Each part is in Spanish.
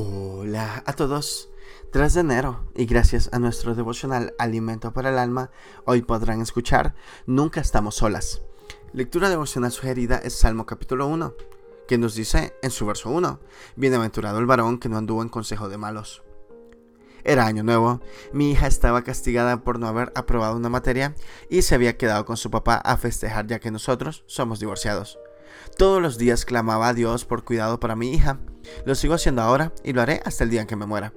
Hola a todos. 3 de enero y gracias a nuestro devocional Alimento para el Alma, hoy podrán escuchar Nunca estamos solas. Lectura devocional sugerida es Salmo capítulo 1, que nos dice en su verso 1, Bienaventurado el varón que no anduvo en consejo de malos. Era año nuevo, mi hija estaba castigada por no haber aprobado una materia y se había quedado con su papá a festejar ya que nosotros somos divorciados. Todos los días clamaba a Dios por cuidado para mi hija. Lo sigo haciendo ahora y lo haré hasta el día en que me muera.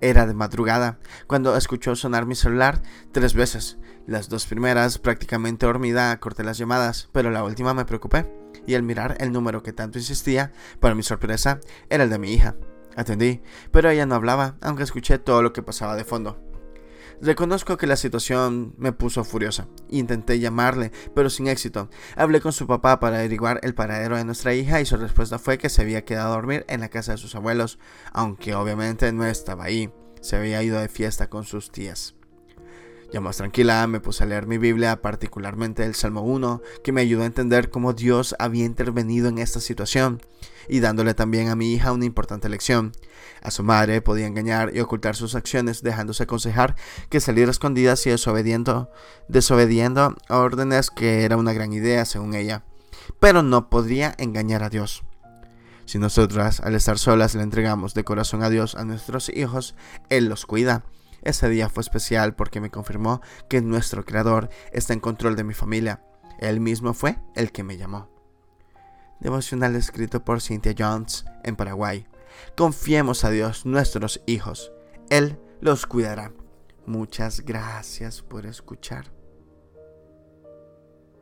Era de madrugada cuando escuchó sonar mi celular tres veces. Las dos primeras, prácticamente dormida, corté las llamadas, pero la última me preocupé. Y al mirar el número que tanto insistía, para mi sorpresa, era el de mi hija. Atendí, pero ella no hablaba, aunque escuché todo lo que pasaba de fondo. Reconozco que la situación me puso furiosa. Intenté llamarle, pero sin éxito. Hablé con su papá para averiguar el paradero de nuestra hija y su respuesta fue que se había quedado a dormir en la casa de sus abuelos, aunque obviamente no estaba ahí. Se había ido de fiesta con sus tías. Ya más tranquila, me puse a leer mi Biblia, particularmente el Salmo 1, que me ayudó a entender cómo Dios había intervenido en esta situación, y dándole también a mi hija una importante lección. A su madre podía engañar y ocultar sus acciones, dejándose aconsejar que salir escondidas y desobediendo, desobediendo órdenes que era una gran idea según ella, pero no podría engañar a Dios. Si nosotras, al estar solas, le entregamos de corazón a Dios a nuestros hijos, Él los cuida ese día fue especial porque me confirmó que nuestro Creador está en control de mi familia. Él mismo fue el que me llamó. Devocional escrito por Cynthia Jones en Paraguay. Confiemos a Dios, nuestros hijos. Él los cuidará. Muchas gracias por escuchar.